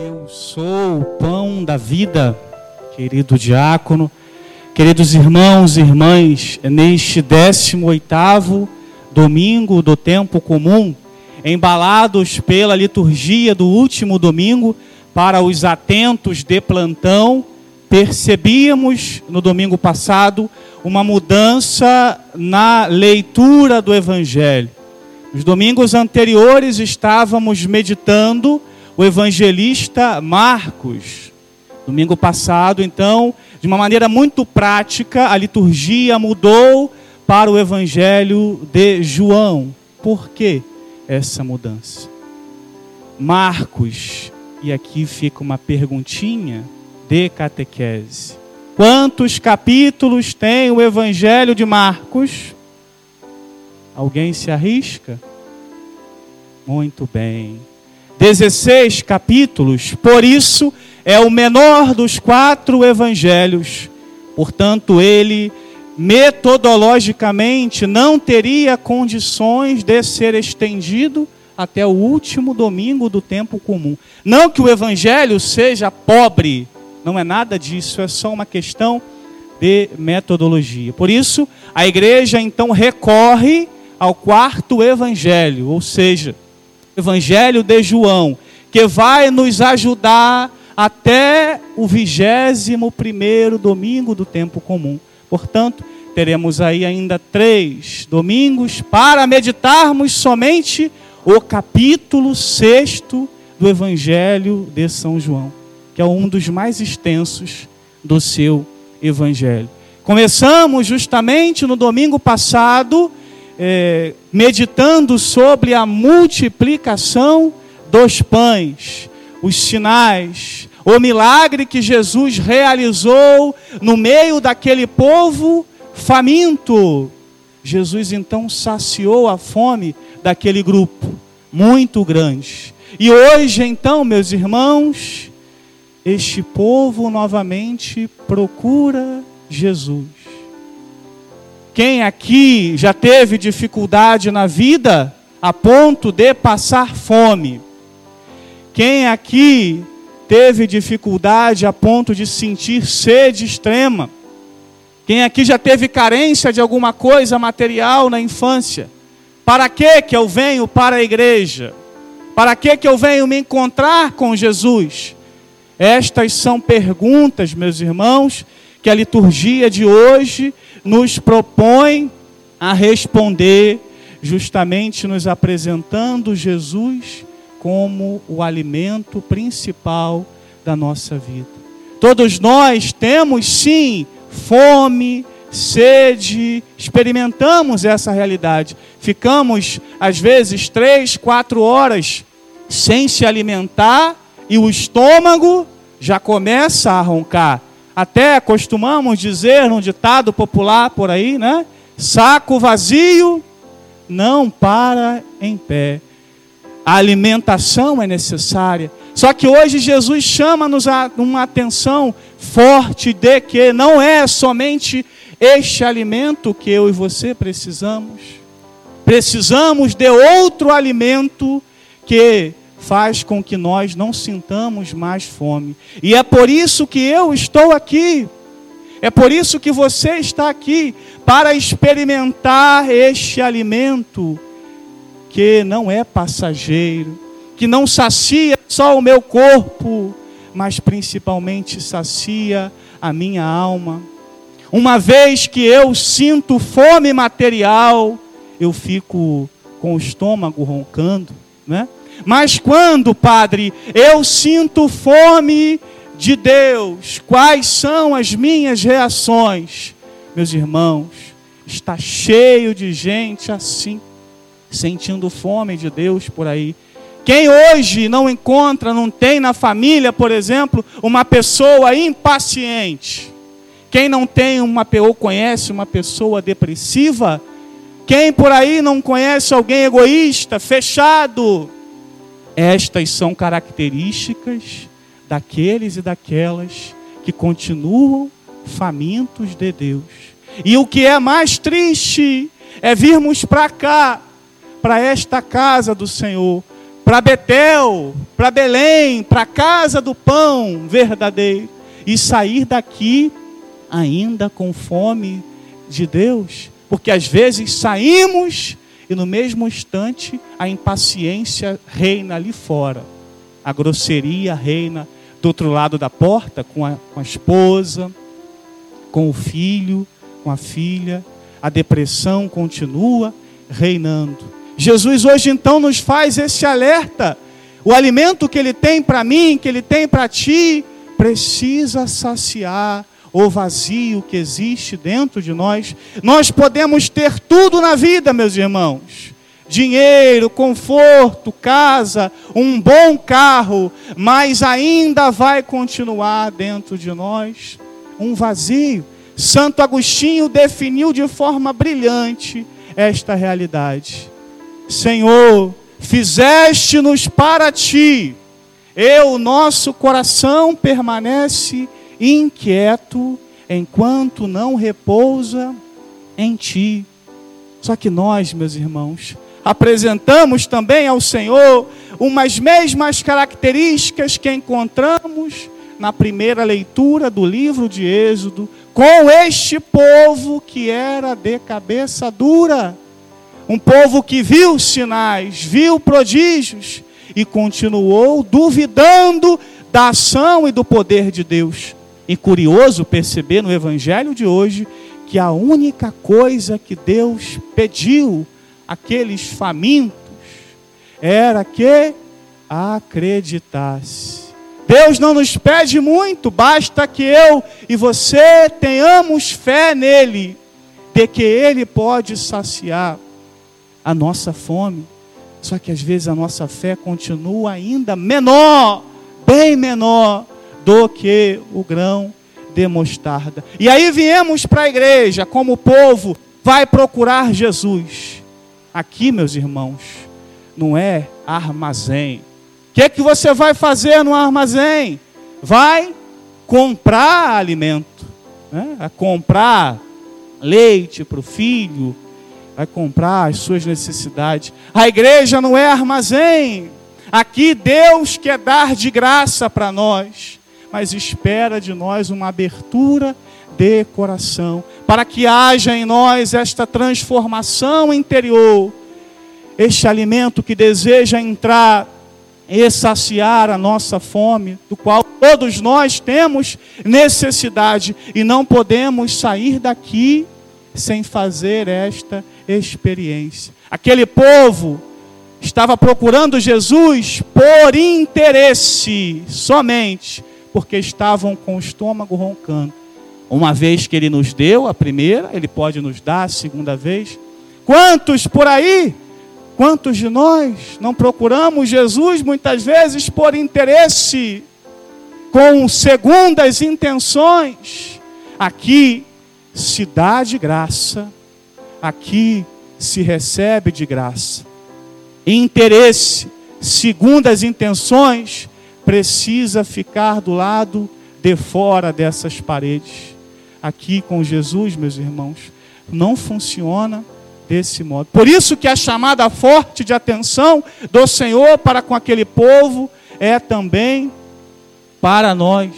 Eu sou o pão da vida, querido diácono, queridos irmãos e irmãs, neste 18º domingo do tempo comum, embalados pela liturgia do último domingo, para os atentos de plantão, percebíamos no domingo passado uma mudança na leitura do Evangelho. Nos domingos anteriores estávamos meditando o evangelista Marcos. Domingo passado, então, de uma maneira muito prática, a liturgia mudou para o evangelho de João. Por que essa mudança? Marcos, e aqui fica uma perguntinha de catequese. Quantos capítulos tem o evangelho de Marcos? Alguém se arrisca? Muito bem. 16 capítulos, por isso é o menor dos quatro evangelhos. Portanto, ele metodologicamente não teria condições de ser estendido até o último domingo do tempo comum. Não que o evangelho seja pobre, não é nada disso, é só uma questão de metodologia. Por isso, a igreja então recorre ao quarto evangelho, ou seja, evangelho de João, que vai nos ajudar até o vigésimo primeiro domingo do tempo comum. Portanto, teremos aí ainda três domingos para meditarmos somente o capítulo sexto do Evangelho de São João, que é um dos mais extensos do seu Evangelho. Começamos justamente no domingo passado é, meditando sobre a multiplicação dos pães, os sinais, o milagre que Jesus realizou no meio daquele povo faminto. Jesus então saciou a fome daquele grupo muito grande. E hoje, então, meus irmãos, este povo novamente procura Jesus. Quem aqui já teve dificuldade na vida a ponto de passar fome? Quem aqui teve dificuldade a ponto de sentir sede extrema? Quem aqui já teve carência de alguma coisa material na infância? Para que que eu venho para a igreja? Para que que eu venho me encontrar com Jesus? Estas são perguntas, meus irmãos, que a liturgia de hoje nos propõe a responder, justamente nos apresentando Jesus como o alimento principal da nossa vida. Todos nós temos sim fome, sede, experimentamos essa realidade. Ficamos, às vezes, três, quatro horas sem se alimentar e o estômago já começa a roncar. Até costumamos dizer num ditado popular por aí, né? Saco vazio não para em pé. A alimentação é necessária. Só que hoje Jesus chama-nos a uma atenção forte de que não é somente este alimento que eu e você precisamos. Precisamos de outro alimento que faz com que nós não sintamos mais fome. E é por isso que eu estou aqui. É por isso que você está aqui para experimentar este alimento que não é passageiro, que não sacia só o meu corpo, mas principalmente sacia a minha alma. Uma vez que eu sinto fome material, eu fico com o estômago roncando, né? Mas quando, Padre, eu sinto fome de Deus, quais são as minhas reações? Meus irmãos, está cheio de gente assim, sentindo fome de Deus por aí. Quem hoje não encontra, não tem na família, por exemplo, uma pessoa impaciente? Quem não tem uma ou conhece uma pessoa depressiva? Quem por aí não conhece alguém egoísta, fechado? Estas são características daqueles e daquelas que continuam famintos de Deus. E o que é mais triste é virmos para cá, para esta casa do Senhor, para Betel, para Belém, para a casa do pão verdadeiro e sair daqui ainda com fome de Deus, porque às vezes saímos e no mesmo instante a impaciência reina ali fora, a grosseria reina do outro lado da porta com a, com a esposa, com o filho, com a filha, a depressão continua reinando. Jesus hoje então nos faz esse alerta. O alimento que ele tem para mim, que ele tem para ti, precisa saciar o vazio que existe dentro de nós. Nós podemos ter tudo na vida, meus irmãos. Dinheiro, conforto, casa, um bom carro, mas ainda vai continuar dentro de nós um vazio. Santo Agostinho definiu de forma brilhante esta realidade. Senhor, fizeste-nos para ti, e o nosso coração permanece inquieto enquanto não repousa em ti. Só que nós, meus irmãos, apresentamos também ao Senhor umas mesmas características que encontramos na primeira leitura do livro de Êxodo, com este povo que era de cabeça dura. Um povo que viu sinais, viu prodígios e continuou duvidando da ação e do poder de Deus. E curioso perceber no evangelho de hoje que a única coisa que Deus pediu àqueles famintos era que acreditasse. Deus não nos pede muito, basta que eu e você tenhamos fé nele, de que ele pode saciar a nossa fome. Só que às vezes a nossa fé continua ainda menor, bem menor do que o grão de mostarda. E aí viemos para a igreja, como o povo vai procurar Jesus. Aqui, meus irmãos, não é armazém que, é que você vai fazer no armazém? Vai comprar alimento, né? vai comprar leite para o filho, vai comprar as suas necessidades. A igreja não é armazém. Aqui Deus quer dar de graça para nós, mas espera de nós uma abertura de coração, para que haja em nós esta transformação interior, este alimento que deseja entrar e saciar a nossa fome, do qual todos nós temos necessidade e não podemos sair daqui sem fazer esta experiência. Aquele povo estava procurando Jesus por interesse somente, porque estavam com o estômago roncando. Uma vez que ele nos deu a primeira, ele pode nos dar a segunda vez. Quantos por aí Quantos de nós não procuramos Jesus muitas vezes por interesse, com segundas intenções? Aqui se dá de graça, aqui se recebe de graça. Interesse, segundas intenções, precisa ficar do lado de fora dessas paredes. Aqui com Jesus, meus irmãos, não funciona desse modo. Por isso que a chamada forte de atenção do Senhor para com aquele povo é também para nós,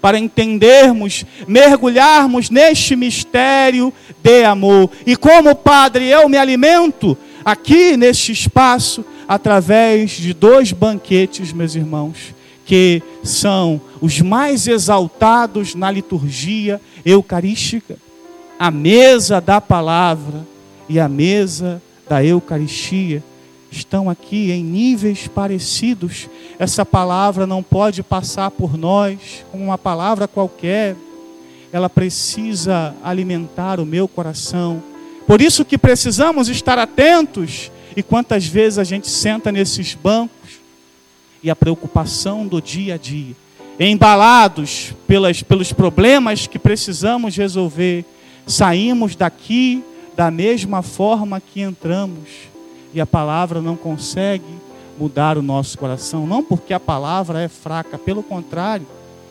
para entendermos, mergulharmos neste mistério de amor. E como Padre, eu me alimento aqui neste espaço através de dois banquetes, meus irmãos, que são os mais exaltados na liturgia eucarística. A mesa da palavra e a mesa da Eucaristia estão aqui em níveis parecidos. Essa palavra não pode passar por nós como uma palavra qualquer. Ela precisa alimentar o meu coração. Por isso que precisamos estar atentos. E quantas vezes a gente senta nesses bancos e a preocupação do dia a dia, embalados pelas, pelos problemas que precisamos resolver, saímos daqui da mesma forma que entramos. E a palavra não consegue mudar o nosso coração, não porque a palavra é fraca, pelo contrário,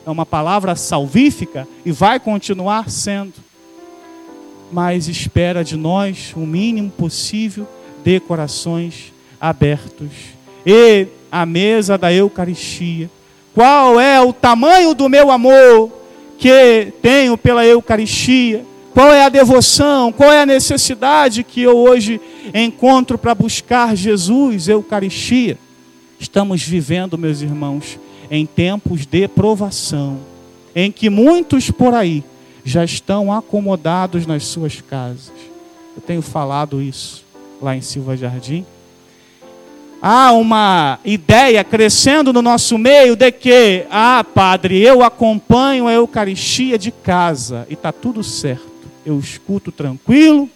é uma palavra salvífica e vai continuar sendo. Mas espera de nós o mínimo possível de corações abertos e a mesa da Eucaristia. Qual é o tamanho do meu amor que tenho pela Eucaristia? Qual é a devoção? Qual é a necessidade que eu hoje encontro para buscar Jesus, Eucaristia? Estamos vivendo, meus irmãos, em tempos de provação, em que muitos por aí já estão acomodados nas suas casas. Eu tenho falado isso lá em Silva Jardim. Há uma ideia crescendo no nosso meio de que, ah, padre, eu acompanho a Eucaristia de casa e está tudo certo eu escuto tranquilo,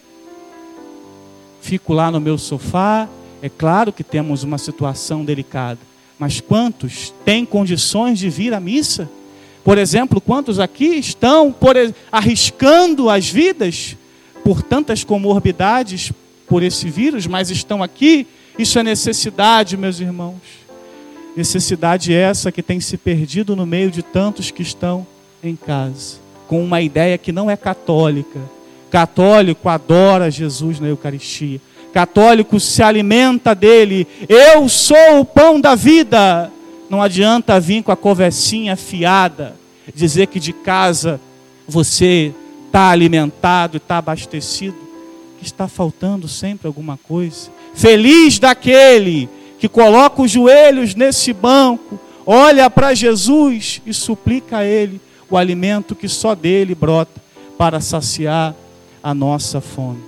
fico lá no meu sofá. É claro que temos uma situação delicada, mas quantos têm condições de vir à missa? Por exemplo, quantos aqui estão por, arriscando as vidas por tantas comorbidades por esse vírus, mas estão aqui? Isso é necessidade, meus irmãos. Necessidade essa que tem se perdido no meio de tantos que estão em casa com uma ideia que não é católica. Católico adora Jesus na Eucaristia. Católico se alimenta dele. Eu sou o pão da vida. Não adianta vir com a conversinha fiada, dizer que de casa você está alimentado e está abastecido, está faltando sempre alguma coisa. Feliz daquele que coloca os joelhos nesse banco, olha para Jesus e suplica a Ele o alimento que só dele brota para saciar a nossa fome.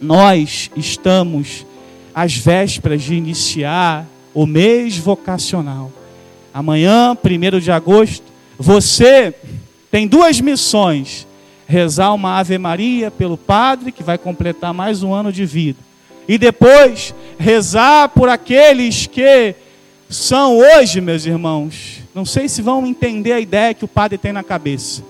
Nós estamos às vésperas de iniciar o mês vocacional. Amanhã, 1 de agosto, você tem duas missões: rezar uma Ave Maria pelo padre, que vai completar mais um ano de vida, e depois rezar por aqueles que são hoje, meus irmãos, não sei se vão entender a ideia que o padre tem na cabeça.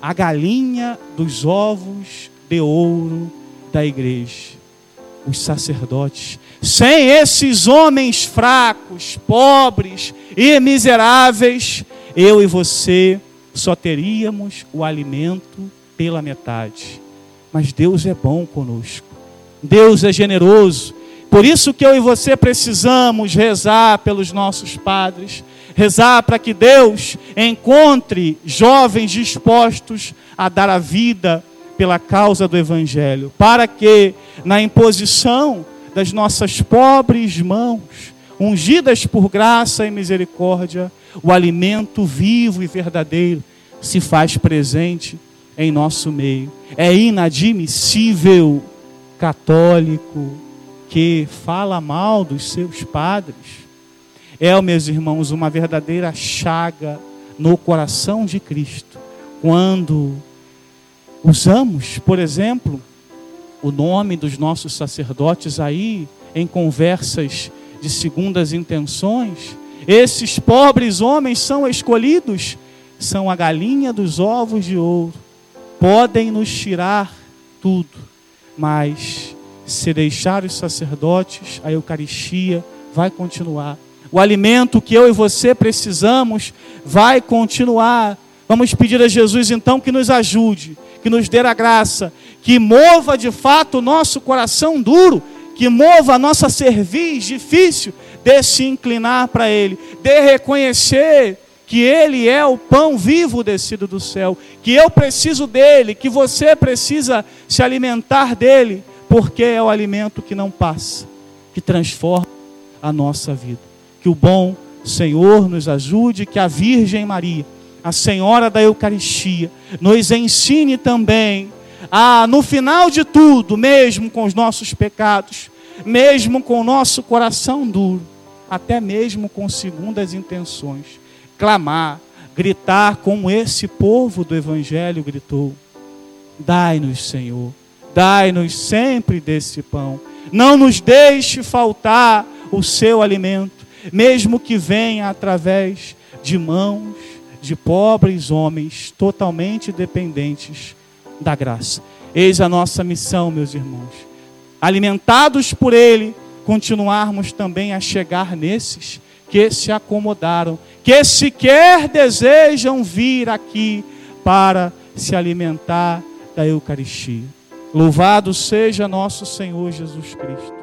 A galinha dos ovos de ouro da igreja. Os sacerdotes. Sem esses homens fracos, pobres e miseráveis, eu e você só teríamos o alimento pela metade. Mas Deus é bom conosco. Deus é generoso. Por isso que eu e você precisamos rezar pelos nossos padres, rezar para que Deus encontre jovens dispostos a dar a vida pela causa do Evangelho, para que na imposição das nossas pobres mãos, ungidas por graça e misericórdia, o alimento vivo e verdadeiro se faz presente em nosso meio. É inadmissível católico que fala mal dos seus padres é, meus irmãos, uma verdadeira chaga no coração de Cristo. Quando usamos, por exemplo, o nome dos nossos sacerdotes aí em conversas de segundas intenções, esses pobres homens são escolhidos, são a galinha dos ovos de ouro. Podem nos tirar tudo, mas se deixar os sacerdotes, a Eucaristia vai continuar o alimento que eu e você precisamos vai continuar. Vamos pedir a Jesus então que nos ajude, que nos dê a graça, que mova de fato o nosso coração duro, que mova a nossa cerviz difícil de se inclinar para Ele, de reconhecer que Ele é o pão vivo descido do céu, que eu preciso dele, que você precisa se alimentar dele, porque é o alimento que não passa, que transforma a nossa vida. Que o bom Senhor nos ajude, que a Virgem Maria, a Senhora da Eucaristia, nos ensine também a, no final de tudo, mesmo com os nossos pecados, mesmo com o nosso coração duro, até mesmo com segundas intenções, clamar, gritar como esse povo do Evangelho gritou: Dai-nos, Senhor, dai-nos sempre desse pão, não nos deixe faltar o seu alimento mesmo que venha através de mãos de pobres homens totalmente dependentes da graça. Eis a nossa missão, meus irmãos. Alimentados por Ele, continuarmos também a chegar nesses que se acomodaram, que sequer desejam vir aqui para se alimentar da Eucaristia. Louvado seja nosso Senhor Jesus Cristo.